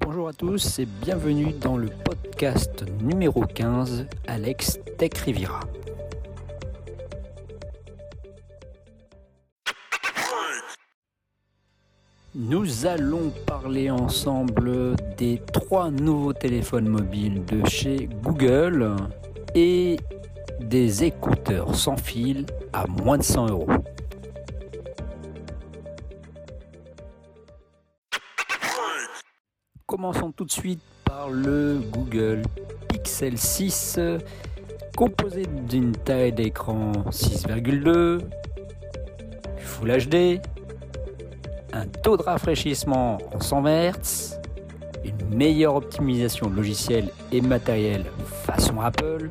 Bonjour à tous et bienvenue dans le podcast numéro 15 Alex Tech Riviera. Nous allons parler ensemble des trois nouveaux téléphones mobiles de chez Google et des écouteurs sans fil à moins de 100 euros. Commençons tout de suite par le Google Pixel 6, composé d'une taille d'écran 6,2, Full HD, un taux de rafraîchissement en 100 Hz, une meilleure optimisation logicielle et matérielle façon Apple,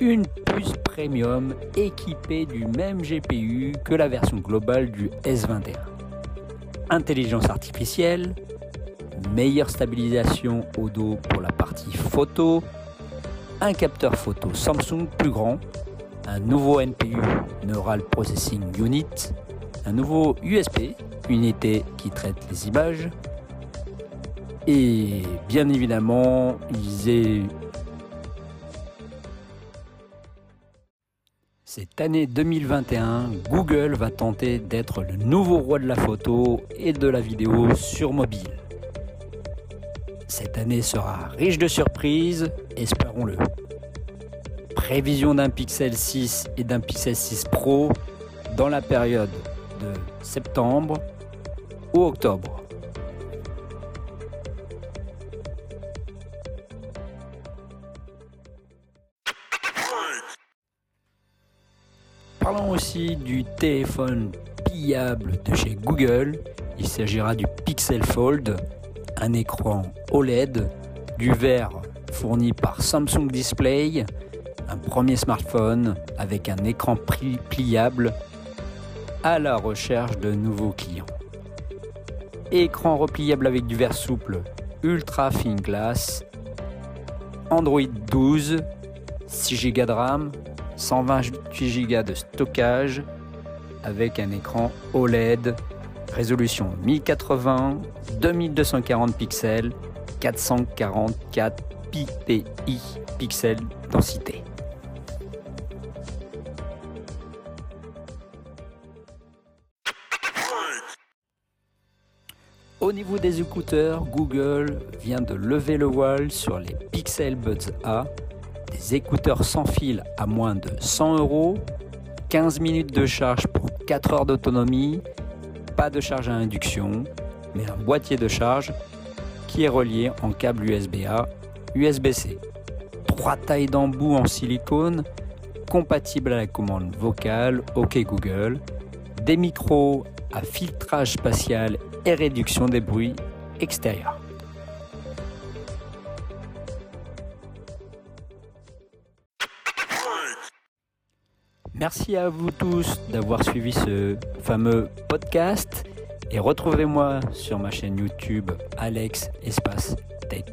une puce premium équipée du même GPU que la version globale du S21. Intelligence artificielle, meilleure stabilisation au dos pour la partie photo, un capteur photo Samsung plus grand, un nouveau NPU Neural Processing Unit, un nouveau USB, unité qui traite les images, et bien évidemment, ils Cette année 2021, Google va tenter d'être le nouveau roi de la photo et de la vidéo sur mobile. Cette année sera riche de surprises, espérons-le. Prévision d'un Pixel 6 et d'un Pixel 6 Pro dans la période de septembre ou octobre. Parlons aussi du téléphone pillable de chez Google. Il s'agira du Pixel Fold un écran OLED, du verre fourni par Samsung Display, un premier smartphone avec un écran pliable à la recherche de nouveaux clients. Écran repliable avec du verre souple Ultra Thin Glass, Android 12, 6 Go de RAM, 128 Go de stockage avec un écran OLED Résolution 1080, 2240 pixels, 444 ppi pixels densité. Au niveau des écouteurs, Google vient de lever le voile sur les Pixel Buds A, des écouteurs sans fil à moins de 100 euros, 15 minutes de charge pour 4 heures d'autonomie pas de charge à induction, mais un boîtier de charge qui est relié en câble USB-A, USB-C. Trois tailles d'embout en silicone compatibles à la commande vocale OK Google, des micros à filtrage spatial et réduction des bruits extérieurs. Merci à vous tous d'avoir suivi ce fameux podcast et retrouvez-moi sur ma chaîne YouTube Alex Espace Tech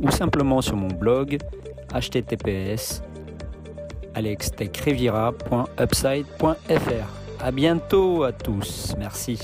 ou simplement sur mon blog https alextechriviera.upside.fr. À bientôt à tous. Merci.